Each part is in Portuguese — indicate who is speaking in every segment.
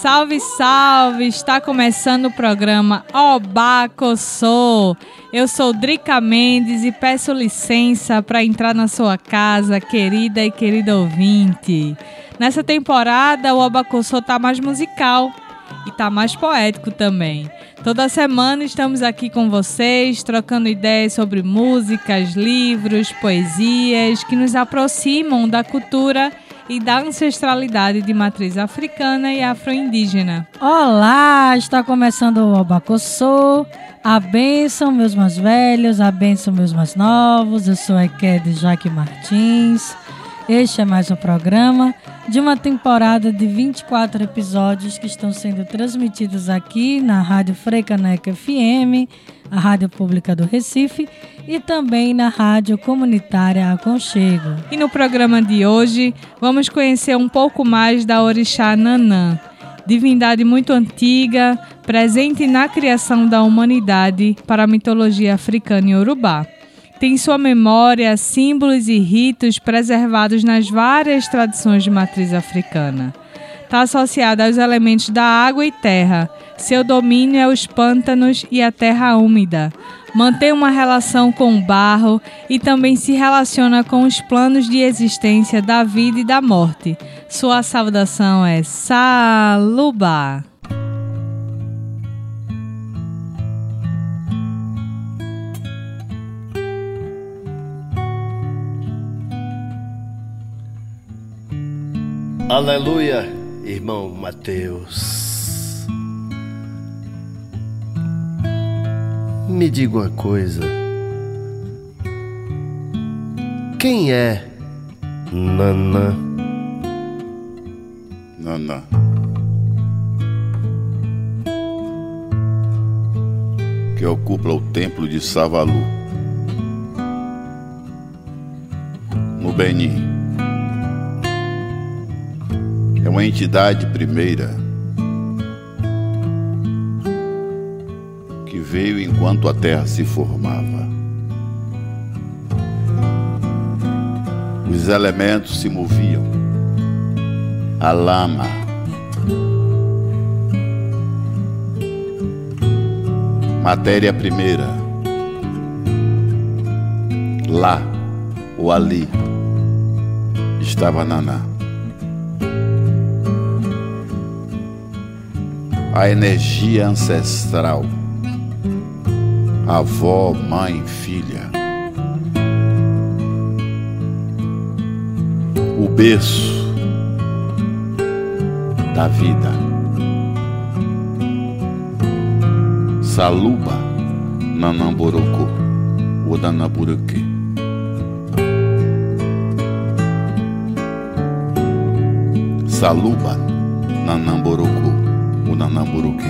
Speaker 1: Salve, salve! Está começando o programa Obacossô. Eu sou Drica Mendes e peço licença para entrar na sua casa, querida e querido ouvinte. Nessa temporada, o Obacossô tá mais musical e tá mais poético também. Toda semana estamos aqui com vocês, trocando ideias sobre músicas, livros, poesias que nos aproximam da cultura e da ancestralidade de matriz africana e afro-indígena.
Speaker 2: Olá, está começando o Abacossô. A bênção, meus mais velhos, a bênção, meus mais novos. Eu sou a Ekede Jaque Martins. Este é mais um programa de uma temporada de 24 episódios que estão sendo transmitidos aqui na Rádio Freicaneca FM, a Rádio Pública do Recife, e também na Rádio Comunitária Aconchego.
Speaker 1: E no programa de hoje, vamos conhecer um pouco mais da Orixá Nanã, divindade muito antiga, presente na criação da humanidade para a mitologia africana e urubá tem sua memória símbolos e ritos preservados nas várias tradições de matriz africana. Está associada aos elementos da água e terra. Seu domínio é os pântanos e a terra úmida. Mantém uma relação com o barro e também se relaciona com os planos de existência da vida e da morte. Sua saudação é Saluba.
Speaker 3: Aleluia, irmão Mateus. Me diga uma coisa. Quem é Nanã?
Speaker 4: Nanã. Que ocupa o templo de Savalu. No Benin. É uma entidade primeira que veio enquanto a terra se formava. Os elementos se moviam, a lama, matéria primeira, lá ou ali estava Naná. A energia ancestral, avó, mãe, filha. O berço da vida. Saluba Nanamborocô, Odanaburuque. Saluba Nanamborocô. Nanamburuque.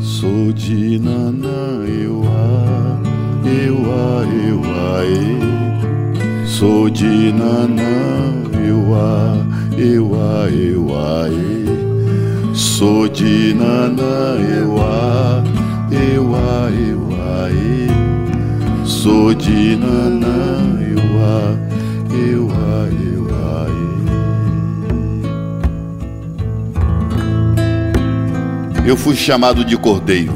Speaker 4: Sou de Nanã, eu a, eu a, eu a, e. Sou de Nanã, eu a, eu a, eu a, e. Sou de Nanã, eu a, eu a, eu a, e. Sou de Nanã, Eu fui chamado de cordeiro,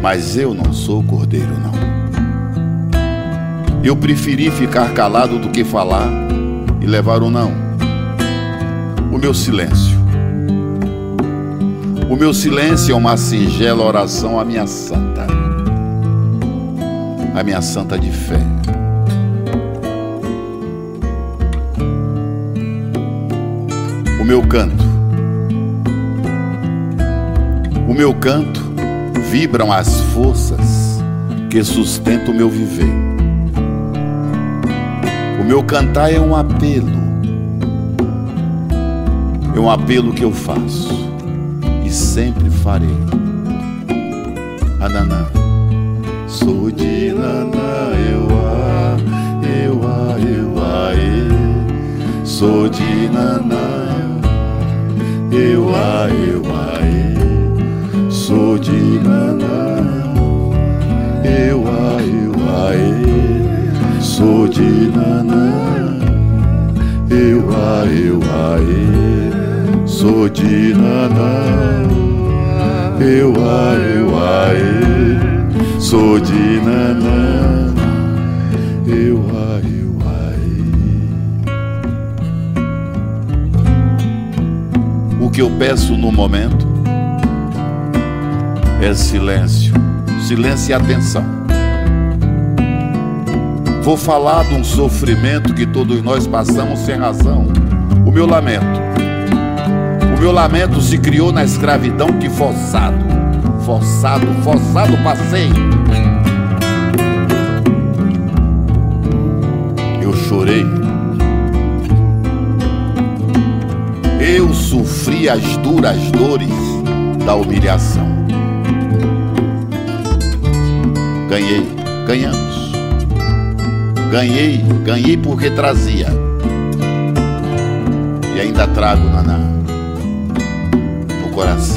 Speaker 4: mas eu não sou cordeiro, não. Eu preferi ficar calado do que falar e levar o não. o meu silêncio. O meu silêncio é uma singela oração à minha santa, à minha santa de fé. O meu canto, meu canto vibram as forças que sustentam o meu viver. O meu cantar é um apelo, é um apelo que eu faço e sempre farei. Ananá, sou de Naná, eu a, eu a, eu a, sou de Naná, eu a, eu a, e de Nanã. Eu, a eu, ai, sou de Nanã. Eu, a eu, ai, sou de Nanã. Eu, a eu, ai, sou de Nanã. Eu, a eu, ai. O que eu peço no momento é silêncio, silêncio e atenção. Vou falar de um sofrimento que todos nós passamos sem razão. O meu lamento. O meu lamento se criou na escravidão que forçado, forçado, forçado passei. Eu chorei. Eu sofri as duras dores da humilhação. Ganhei, ganhamos. Ganhei, ganhei porque trazia. E ainda trago, Naná, no coração.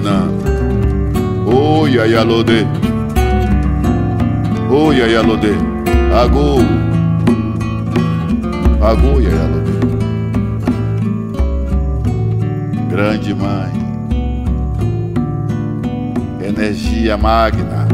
Speaker 4: Naná. Ô, Yayalode. Ô, Yayalode. Agô. Agô, Yayalode. Grande Mãe. Energia magna.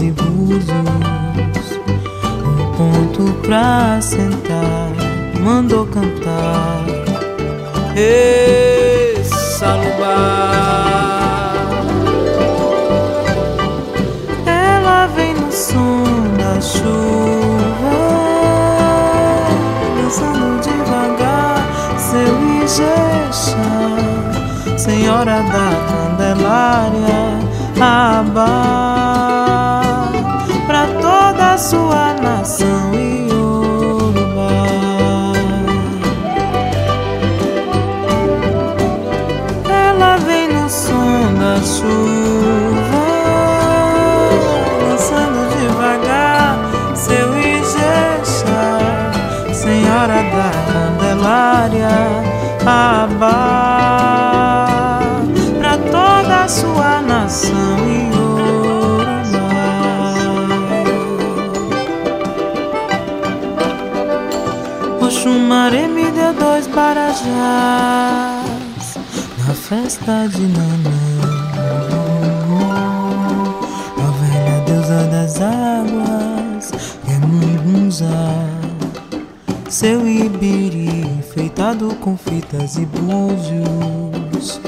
Speaker 4: E
Speaker 5: búzios. Um ponto pra sentar, mandou cantar. Ê, Salubá. Ela vem no som da chuva, dançando devagar seu Ijexá, Senhora da Candelária, Abá, pra toda a sua nação dois barajás na festa de Nanã. A velha deusa das águas é Mungunzá. Seu ibiri enfeitado com fitas e búzios.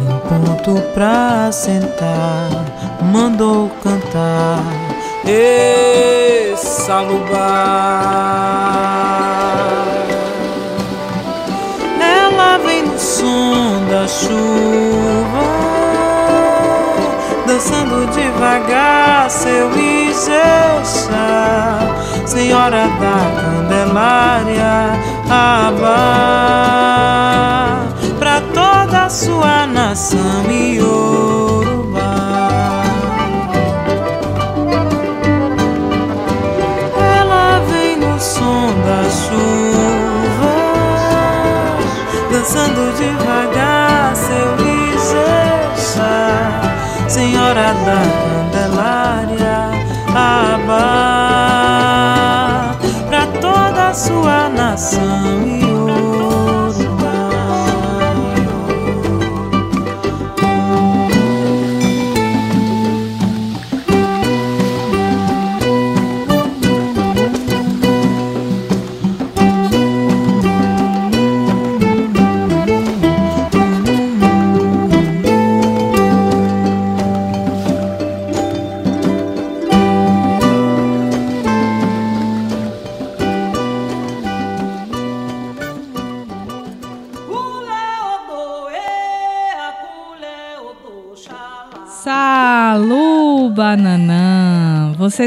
Speaker 5: Um ponto pra sentar, mandou cantar. Ê, Salubá. Da chuva, dançando devagar seu Ijexá, Senhora da Candelária, Abá, pra toda a sua nação Iorubá.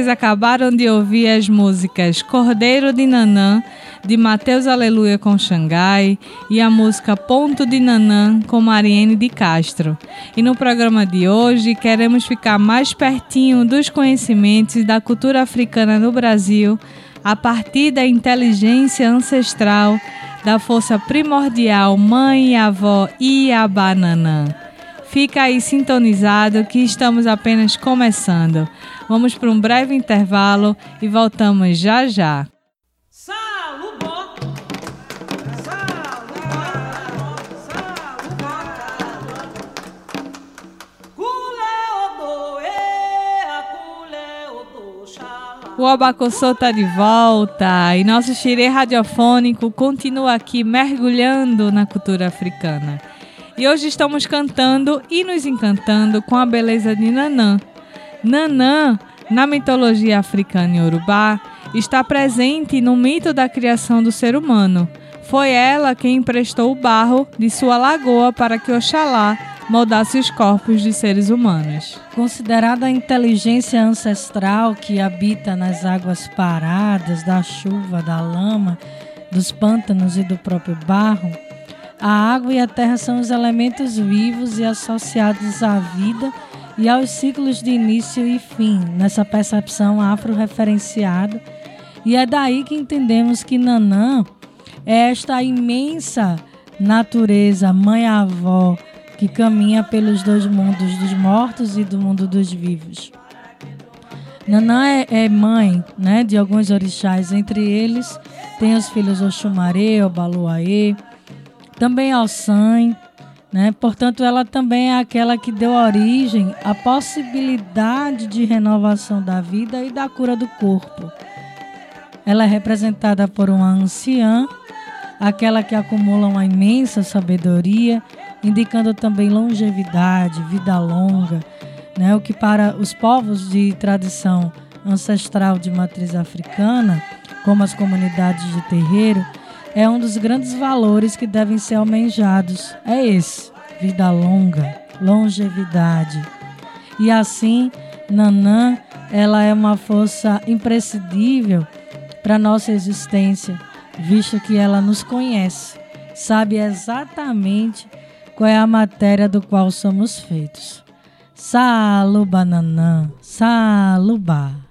Speaker 1: Vocês acabaram de ouvir as músicas Cordeiro de Nanã, de Mateus Aleluia com Xangai, e a música Ponto de Nanã, com Mariene de Castro. E no programa de hoje queremos ficar mais pertinho dos conhecimentos da cultura africana no Brasil, a partir da inteligência ancestral, da força primordial Mãe e Avó Iabananã. Fica aí sintonizado que estamos apenas começando. Vamos para um breve intervalo e voltamos já já. O Abacossô está de volta e nosso xirê radiofônico continua aqui mergulhando na cultura africana. E hoje estamos cantando e nos encantando com a beleza de Nanã. Nanã, na mitologia africana e urubá, está presente no mito da criação do ser humano. Foi ela quem emprestou o barro de sua lagoa para que Oxalá moldasse os corpos de seres humanos.
Speaker 2: Considerada a inteligência ancestral que habita nas águas paradas, da chuva, da lama, dos pântanos e do próprio barro, a água e a terra são os elementos vivos e associados à vida e aos ciclos de início e fim, nessa percepção afro-referenciada. E é daí que entendemos que Nanã é esta imensa natureza, mãe-avó, que caminha pelos dois mundos dos mortos e do mundo dos vivos. Nanã é, é mãe né, de alguns orixás, entre eles tem os filhos Oxumaré, Obaluaê, também Alçãe, né? Portanto, ela também é aquela que deu origem à possibilidade de renovação da vida e da cura do corpo. Ela é representada por uma anciã, aquela que acumula uma imensa sabedoria, indicando também longevidade, vida longa, né? o que para os povos de tradição ancestral de matriz africana, como as comunidades de terreiro, é um dos grandes valores que devem ser almejados. É esse: vida longa, longevidade. E assim, Nanã, ela é uma força imprescindível para nossa existência, visto que ela nos conhece, sabe exatamente qual é a matéria do qual somos feitos. Saluba Nanã, Saluba.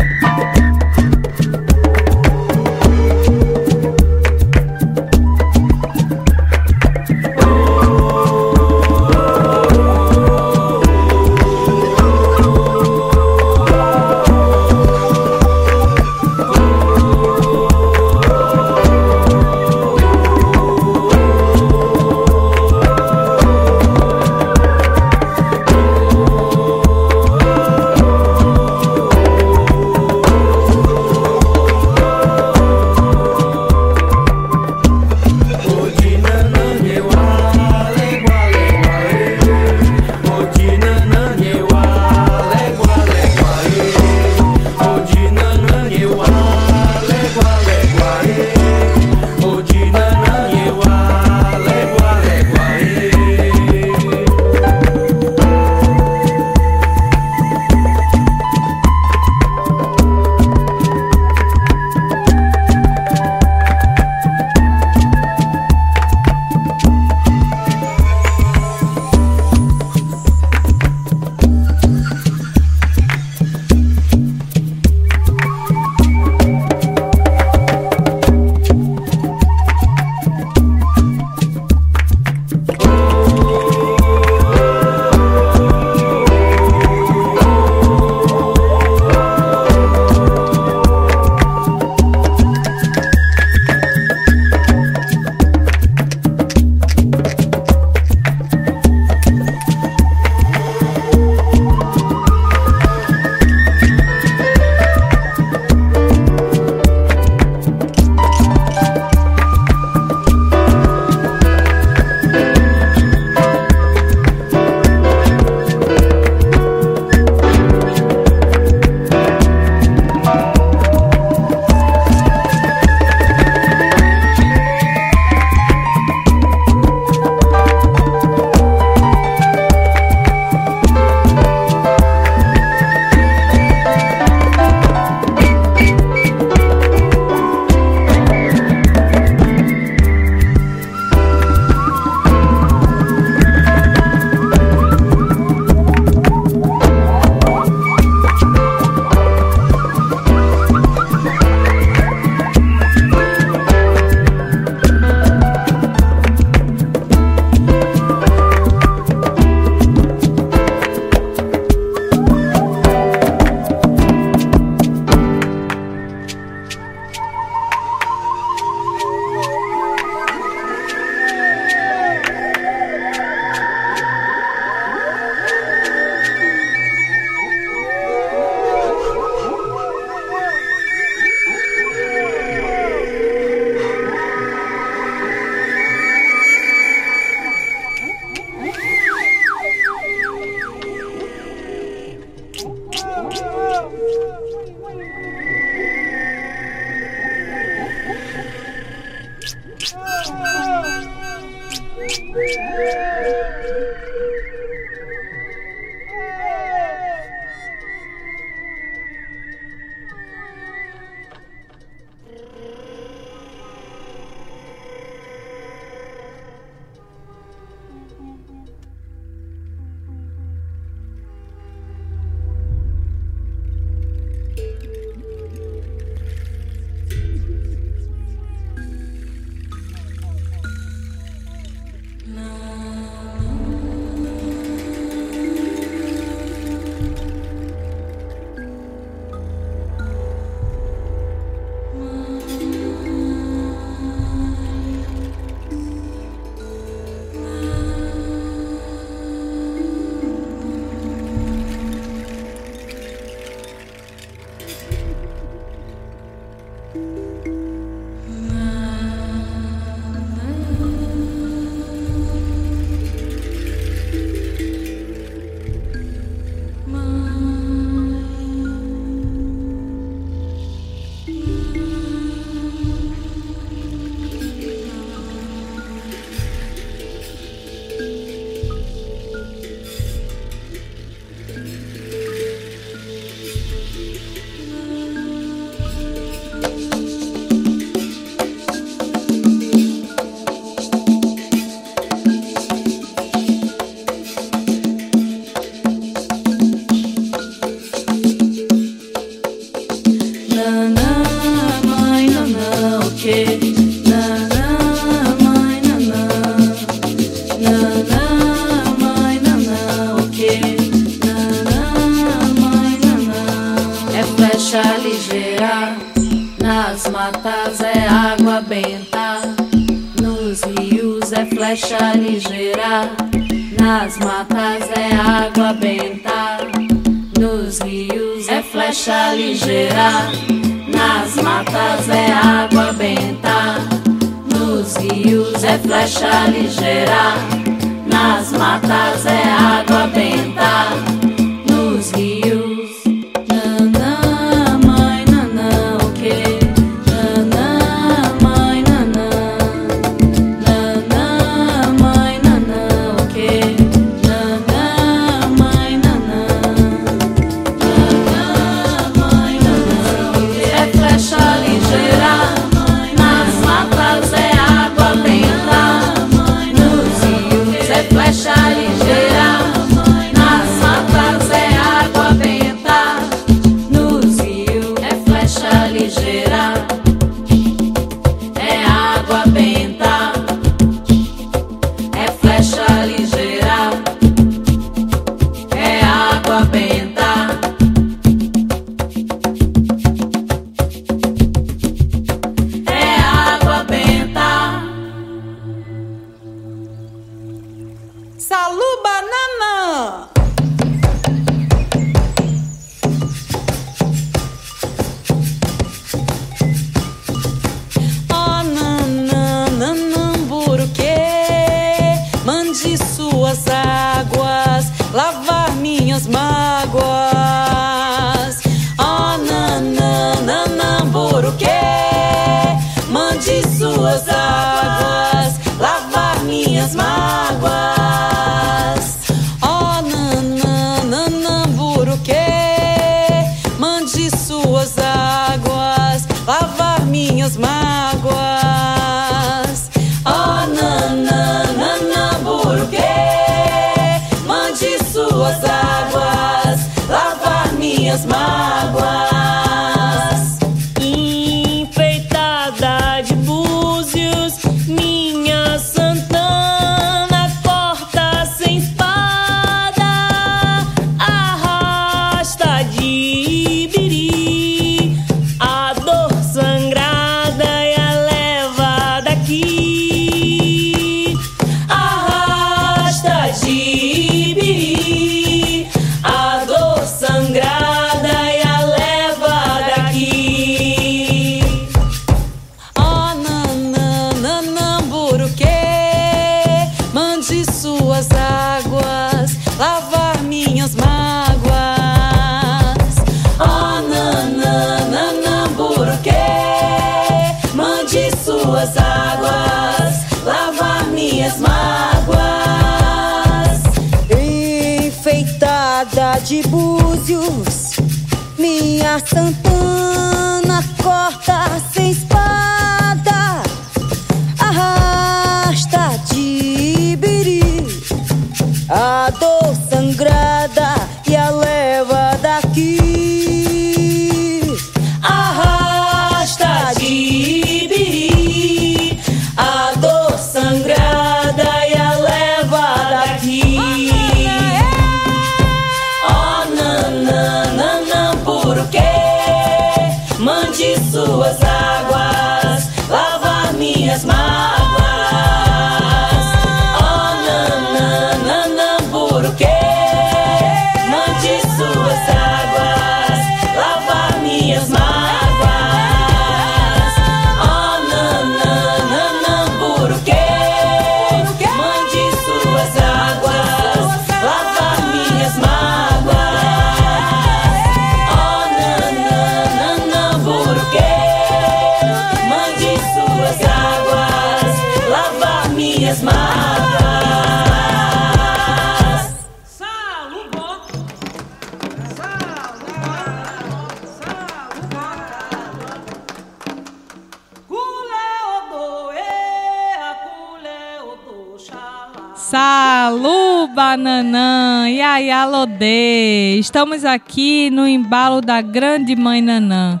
Speaker 1: Bananã, Yaya Lodê. Estamos aqui no embalo da grande mãe Nanã.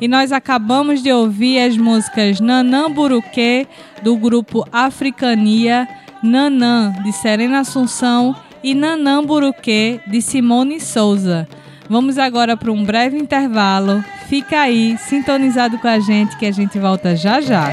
Speaker 1: E nós acabamos de ouvir as músicas Nanã Buruquê, do grupo Africania, Nanã, de Serena Assunção, e Nanã Buruquê, de Simone Souza. Vamos agora para um breve intervalo. Fica aí, sintonizado com a gente, que a gente volta já já.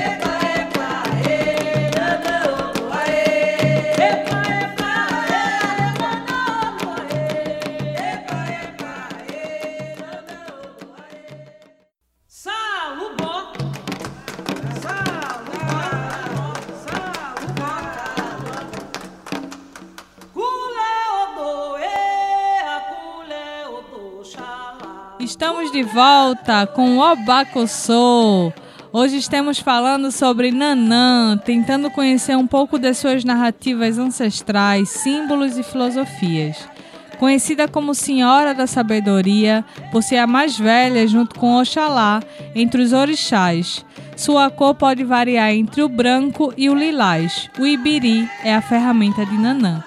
Speaker 1: Estamos de volta com o Obacossô. Hoje estamos falando sobre Nanã, tentando conhecer um pouco das suas narrativas ancestrais, símbolos e filosofias. Conhecida como Senhora da Sabedoria, por ser a mais velha junto com Oxalá entre os orixás. Sua cor pode variar entre o branco e o lilás. O ibiri é a ferramenta de Nanã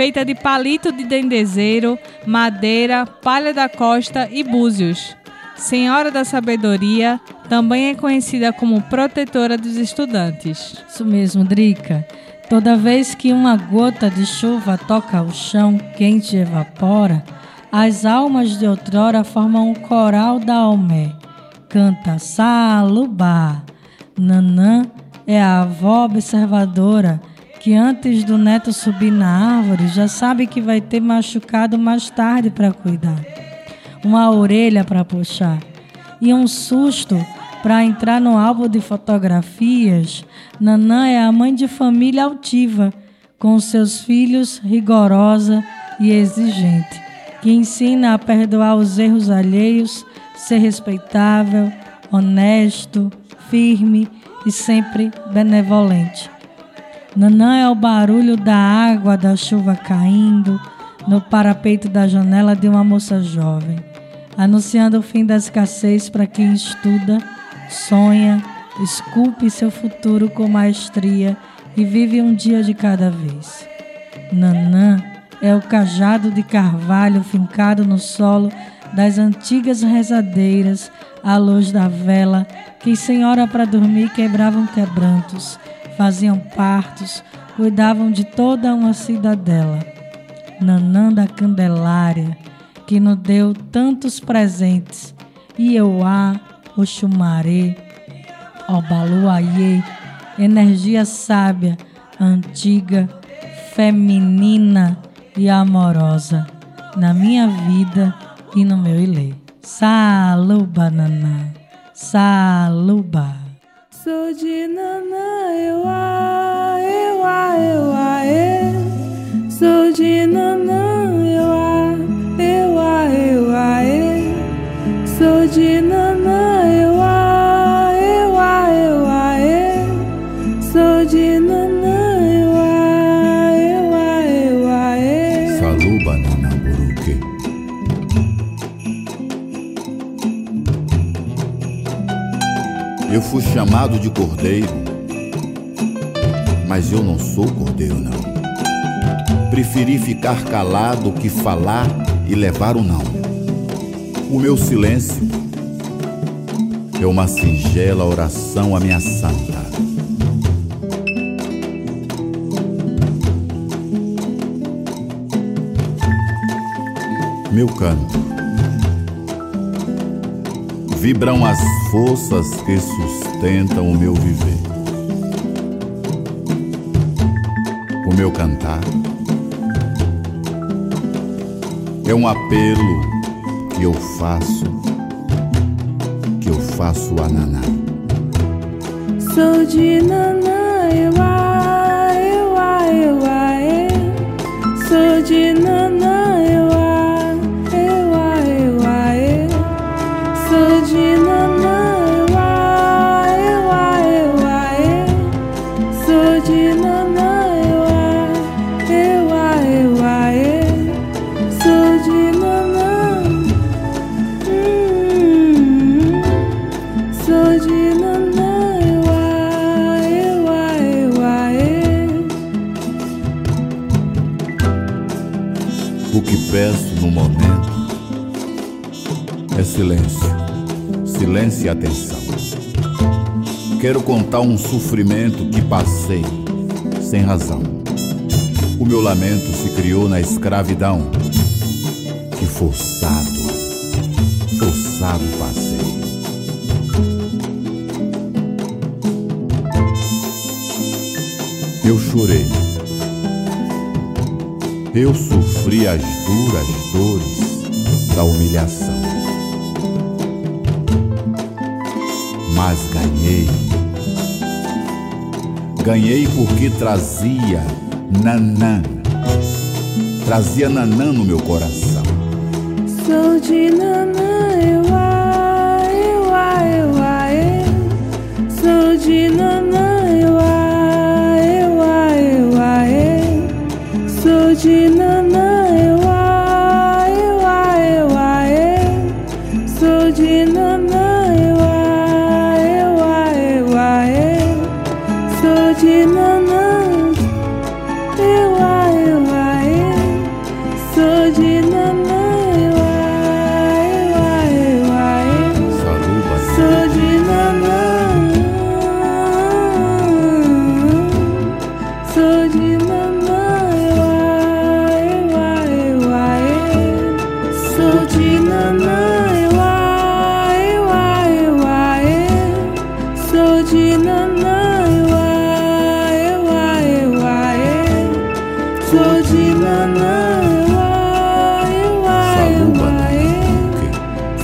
Speaker 1: feita de palito de dendezeiro, madeira, palha da costa e búzios. Senhora da Sabedoria, também é conhecida como protetora dos estudantes.
Speaker 2: Isso mesmo, Drica. Toda vez que uma gota de chuva toca o chão quente e evapora, as almas de outrora formam um coral da Almé. Canta Salubá. Nanã é a avó observadora que antes do neto subir na árvore já sabe que vai ter machucado mais tarde para cuidar, uma orelha para puxar e um susto para entrar no álbum de fotografias. Nanã é a mãe de família altiva, com seus filhos rigorosa e exigente, que ensina a perdoar os erros alheios, ser respeitável, honesto, firme e sempre benevolente. Nanã é o barulho da água da chuva caindo no parapeito da janela de uma moça jovem, anunciando o fim da escassez para quem estuda, sonha, esculpe seu futuro com maestria e vive um dia de cada vez. Nanã é o cajado de carvalho fincado no solo das antigas rezadeiras à luz da vela que, sem hora para dormir, quebravam quebrantos faziam partos, cuidavam de toda uma cidadela. Nanã da Candelária, que nos deu tantos presentes, Ieuá, Oxumaré, Obaluaiê, energia sábia, antiga, feminina e amorosa, na minha vida e no meu ilê. Saluba, Nanã, saluba.
Speaker 6: Sou de nanã, eu a,
Speaker 4: chamado de cordeiro, mas eu não sou cordeiro, não. Preferi ficar calado que falar e levar o não. O meu silêncio é uma singela oração à minha santa. Meu canto. Vibram as forças que sustentam o meu viver. O meu cantar é um apelo que eu faço, que eu faço a Naná.
Speaker 6: Sou de Nanã, eu eu eu a, e. Sou de Nanã,
Speaker 4: momento é silêncio, silêncio e atenção. Quero contar um sofrimento que passei sem razão. O meu lamento se criou na escravidão. Que forçado, forçado passei. Eu chorei. Eu sofri as duras dores da humilhação. Mas ganhei. Ganhei porque trazia Nanã. Trazia Nanã no meu coração.
Speaker 6: Sou de Nanã, eu a, eu a, eu a, e. Sou de Nanã,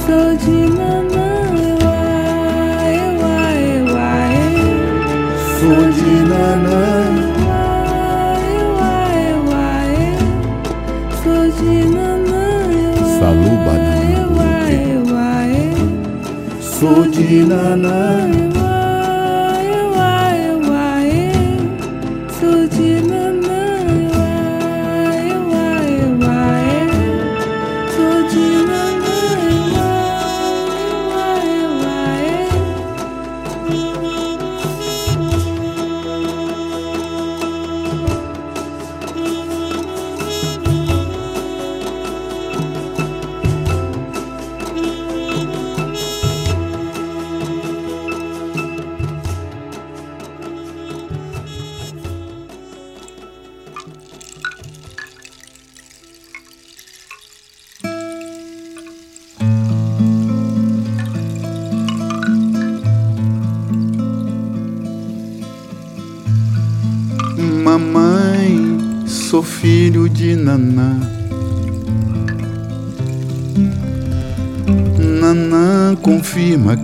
Speaker 6: Sou de Nanã, eu. Sou de Nanã,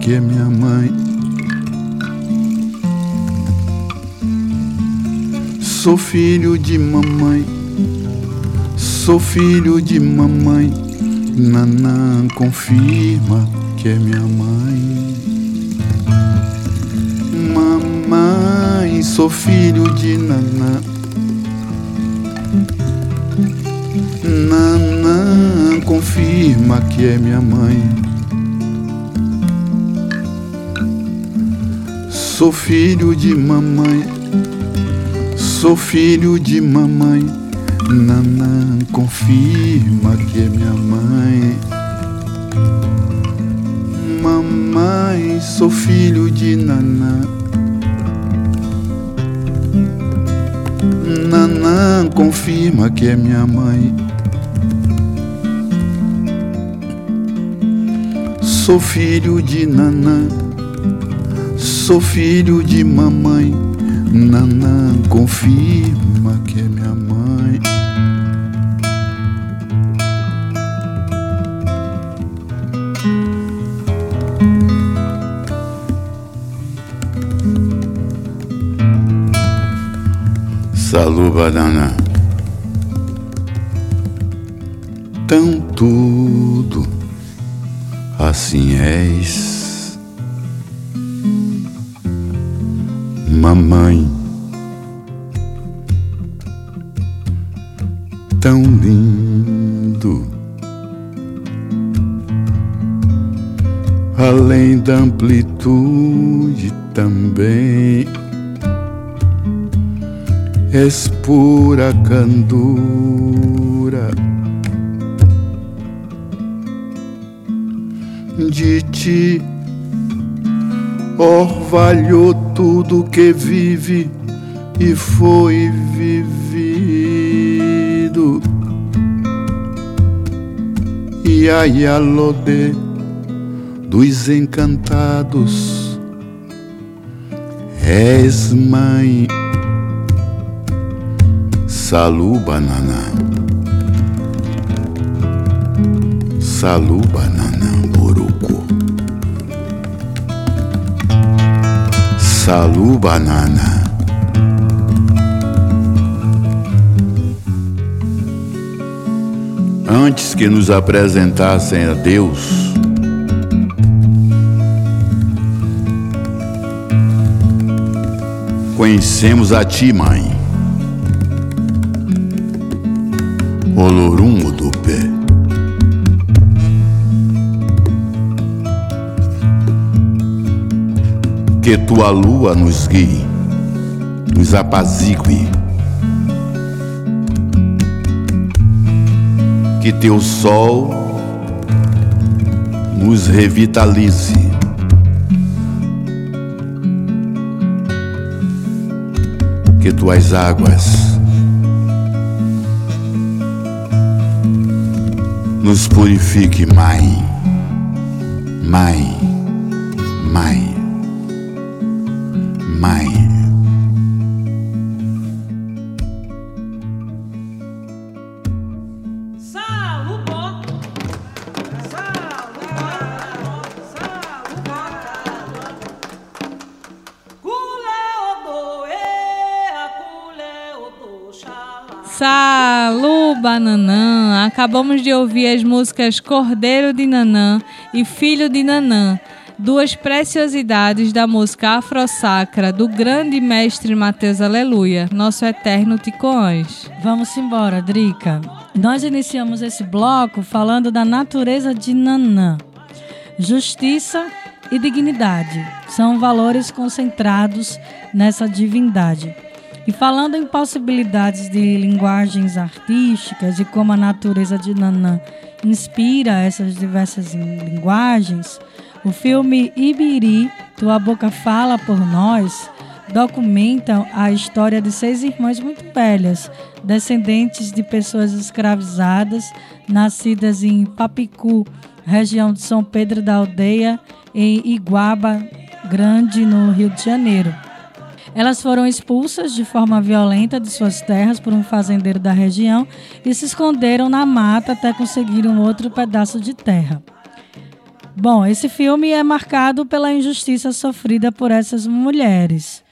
Speaker 4: que é minha mãe. Sou filho de mamãe. Sou filho de mamãe. Nanã confirma que é minha mãe. Mamãe, sou filho de Nanã. Nanã confirma que é minha mãe. Sou filho de mamãe, sou filho de mamãe. Nanã confirma que é minha mãe. Mamãe, sou filho de Nanã. Nanã confirma que é minha mãe. Sou filho de Nanã, sou filho de mamãe. Nanã confirma que é minha mãe. Salu banana. Tão tudo assim és, mamãe, tão lindo, além da amplitude também. És pura candura. De ti orvalhou tudo que vive e foi vivido. E a Yalode dos encantados és mãe. Salu banana. Salu banana Salu banana. Antes que nos apresentassem a Deus, conhecemos a Ti, Mãe. Olorum Que tua lua nos guie, nos apazigue. Que teu sol nos revitalize. Que tuas águas nos purifique, Mãe, Mãe, Mãe,
Speaker 1: Bananã. Acabamos de ouvir as músicas Cordeiro de Nanã e Filho de Nanã, duas preciosidades da música afro-sacra do grande mestre Mateus Aleluia, nosso eterno Ticoãs.
Speaker 2: Vamos embora, Drica. Nós iniciamos esse bloco falando da natureza de Nanã. Justiça e dignidade são valores concentrados nessa divindade. E falando em possibilidades de linguagens artísticas e como a natureza de Nanã inspira essas diversas linguagens, o filme Ibiri, Tua Boca Fala por Nós, documenta a história de seis irmãs muito velhas, descendentes de pessoas escravizadas, nascidas em Papicu, região de São Pedro da Aldeia, em Iguaba Grande, no Rio de Janeiro. Elas foram expulsas de forma violenta de suas terras por um fazendeiro da região e se esconderam na mata até conseguir um outro pedaço de terra. Bom, esse filme é marcado pela injustiça sofrida por essas mulheres.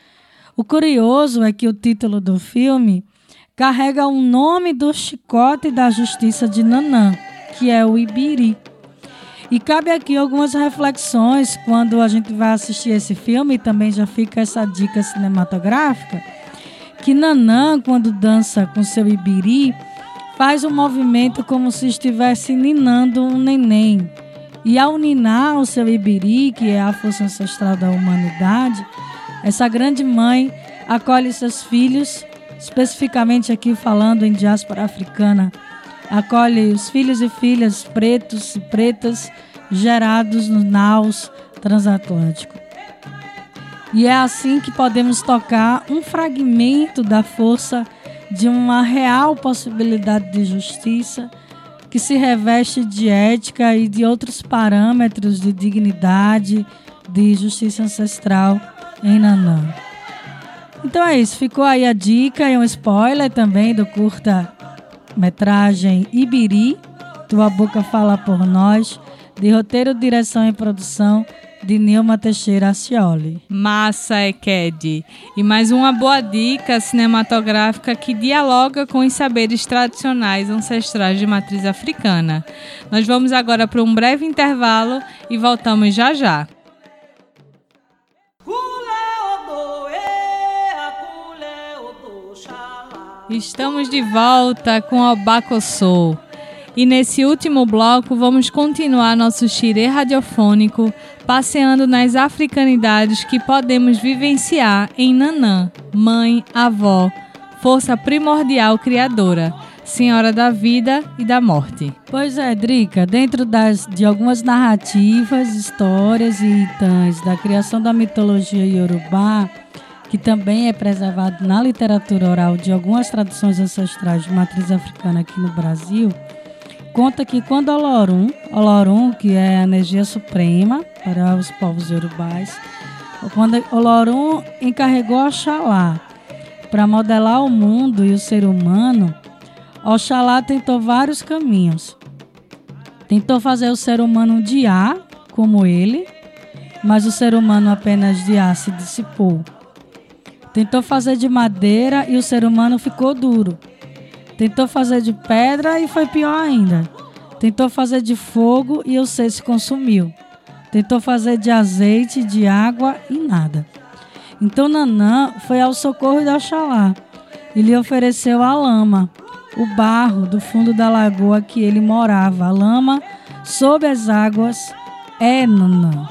Speaker 2: O curioso é que o título do filme carrega o nome do chicote da justiça de Nanã, que é o Ibiri. E cabe aqui algumas reflexões quando a gente vai assistir esse filme, e também já fica essa dica cinematográfica, que Nanã, quando dança com seu ibiri, faz um movimento como se estivesse ninando um neném. E ao ninar o seu ibiri, que é a força ancestral da humanidade, Essa grande mãe acolhe seus filhos, especificamente aqui falando em diáspora africana, acolhe os filhos e filhas pretos e pretas gerados no naus transatlântico. E é assim que podemos tocar um fragmento da força de uma real possibilidade de justiça que se reveste de ética e de outros parâmetros de dignidade, de justiça ancestral em Nanã. Então é isso, ficou aí a dica e um spoiler também do curta metragem Ibiri, Tua Boca Fala Por Nós, de roteiro, direção e produção de Nilma Teixeira Acioli.
Speaker 1: Massa, Eked. E mais uma boa dica cinematográfica que dialoga com os saberes tradicionais ancestrais de matriz africana. Nós vamos agora para um breve intervalo e voltamos já já. Estamos de volta com o Bacossou. E nesse último bloco vamos continuar nosso xirê radiofônico passeando nas africanidades que podemos vivenciar em Nanã, mãe, avó, força primordial criadora, senhora da vida e da morte.
Speaker 2: Pois é, Drica, dentro das, de algumas narrativas, histórias e itãs da criação da mitologia iorubá, que também é preservado na literatura oral de algumas traduções ancestrais de matriz africana aqui no Brasil, conta que quando Olorum, Olorum, que é a energia suprema para os povos yorubais, quando Olorum encarregou Oxalá para modelar o mundo e o ser humano, Oxalá tentou vários caminhos. Tentou fazer o ser humano de ar, como ele, mas o ser humano apenas de ar se dissipou. Tentou fazer de madeira e o ser humano ficou duro. Tentou fazer de pedra e foi pior ainda. Tentou fazer de fogo e o ser se consumiu. Tentou fazer de azeite, de água e nada. Então Nanã foi ao socorro de Oxalá e lhe ofereceu a lama, o barro do fundo da lagoa que ele morava. A lama sob as águas é Nanã.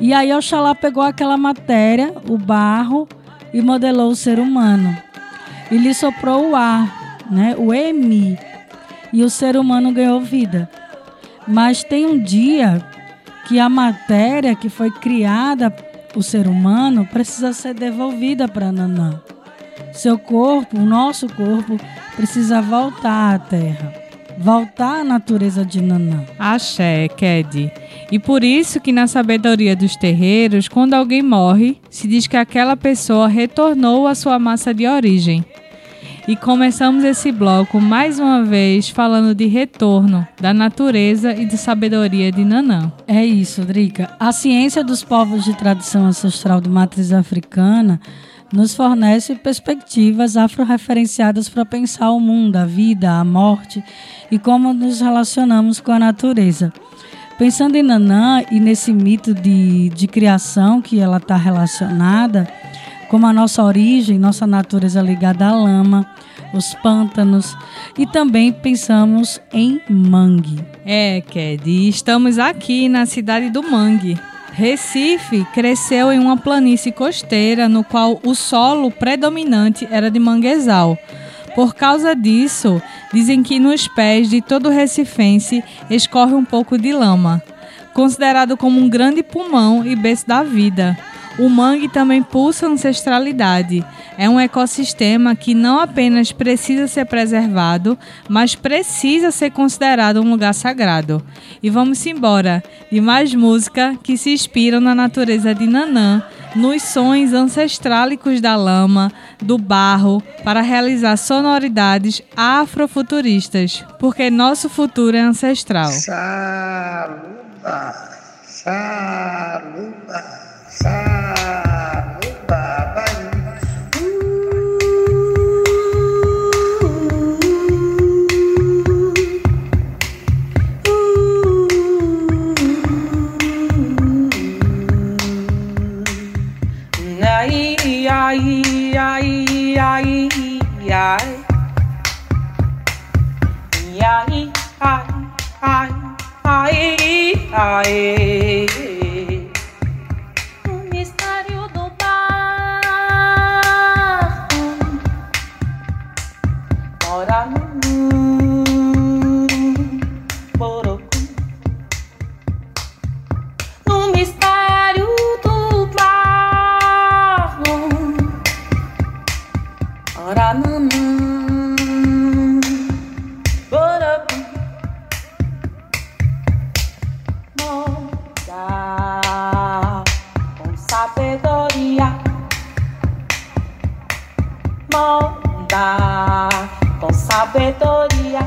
Speaker 2: E aí Oxalá pegou aquela matéria, o barro, e modelou o ser humano. E lhe soprou o ar, né, o Emi, e o ser humano ganhou vida. Mas tem um dia que a matéria que foi criada, o ser humano, precisa ser devolvida para Nanã. Seu corpo, o nosso corpo, precisa voltar à terra voltar à natureza de Nanã.
Speaker 1: Axé, Ked. E por isso que na sabedoria dos terreiros, quando alguém morre, se diz que aquela pessoa retornou à sua massa de origem. E começamos esse bloco mais uma vez falando de retorno, da natureza e de sabedoria de Nanã.
Speaker 2: É isso, Drica. A ciência dos povos de tradição ancestral de matriz africana nos fornece perspectivas afro-referenciadas para pensar o mundo, a vida, a morte e como nos relacionamos com a natureza. Pensando em Nanã e nesse mito de, de criação que ela está relacionada, como a nossa origem, nossa natureza ligada à lama, os pântanos e também pensamos em mangue.
Speaker 1: É, Ked, estamos aqui na cidade do mangue, Recife cresceu em uma planície costeira no qual o solo predominante era de manguezal. Por causa disso, dizem que nos pés de todo recifense escorre um pouco de lama. Considerado como um grande pulmão e berço da vida, o mangue também pulsa ancestralidade. É um ecossistema que não apenas precisa ser preservado, mas precisa ser considerado um lugar sagrado. E vamos embora de mais música que se inspiram na natureza de Nanã, nos sons ancestrálicos da lama, do barro, para realizar sonoridades afrofuturistas, porque nosso futuro é ancestral.
Speaker 7: Saluba, saluba, saluba, vai. Ai, ai, ahora no Ora, não. sabedoria.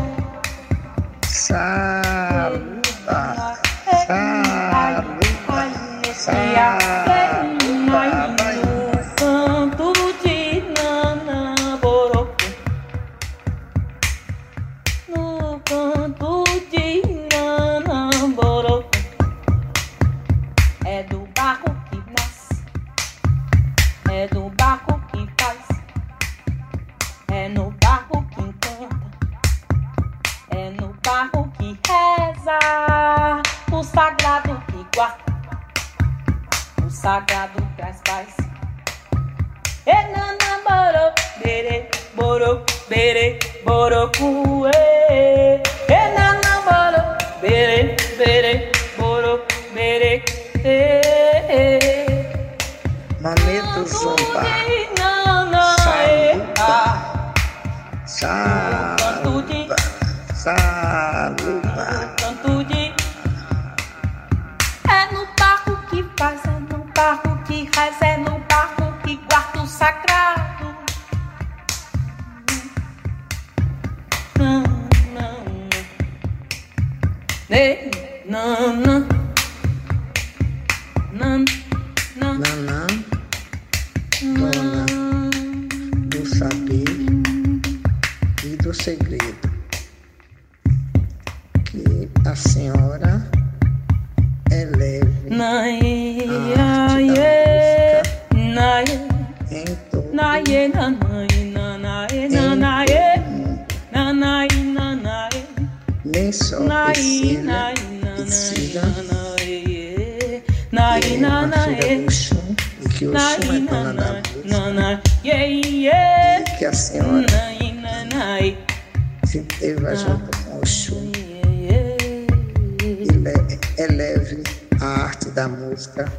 Speaker 8: Nem só ensina,
Speaker 7: ensina
Speaker 8: que é a
Speaker 7: partir
Speaker 8: do chum, e que o
Speaker 7: chum
Speaker 8: é dona da música, e que a senhora se teve junto com o
Speaker 7: chum
Speaker 8: e eleve a arte da música.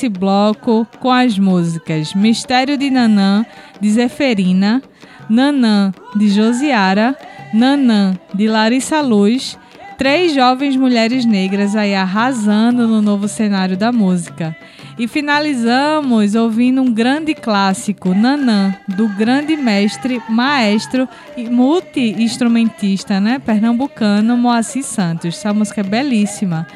Speaker 1: Esse bloco com as músicas Mistério de Nanã, de Zeferina, Nanã, de Josiara, Nanã, de Larissa Luz, três jovens mulheres negras aí arrasando no novo cenário da música. E finalizamos ouvindo um grande clássico, Nanã, do grande mestre, maestro e multi-instrumentista, né, pernambucano Moacir Santos. Essa música é belíssima.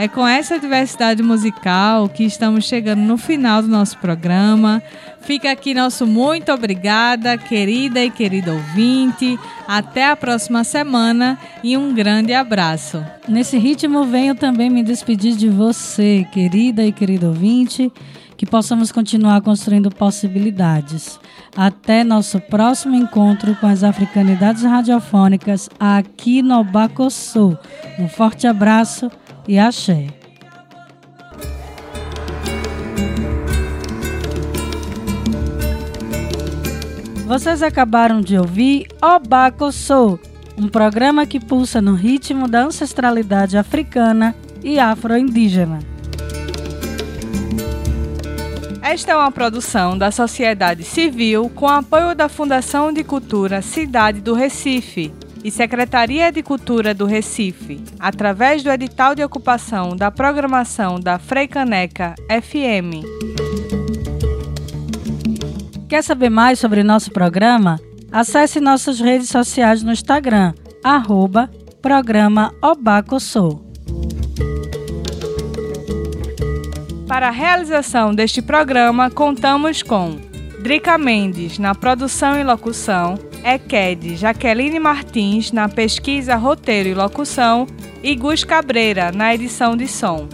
Speaker 1: É com essa diversidade musical que estamos chegando no final do nosso programa. Fica aqui nosso muito obrigada, querida e querido ouvinte. Até a próxima semana e um grande abraço.
Speaker 2: Nesse ritmo, venho também me despedir de você, querida e querido ouvinte, que possamos continuar construindo possibilidades. Até nosso próximo encontro com as africanidades radiofônicas aqui no Bacossô. Um forte abraço e axé. Vocês acabaram de ouvir Obacossô, um programa que pulsa no ritmo da ancestralidade africana e afro-indígena.
Speaker 9: Esta é uma produção da sociedade civil com apoio da Fundação de Cultura Cidade do Recife e Secretaria de Cultura do Recife, através do edital de ocupação da programação da Freicaneca FM.
Speaker 2: Quer saber mais sobre nosso programa? Acesse nossas redes sociais no Instagram, arroba programa Obacossô.
Speaker 9: Para a realização deste programa, contamos com Drica Mendes na produção e locução, Equed Jaqueline Martins na pesquisa, roteiro e locução e Gus Cabreira na edição de som.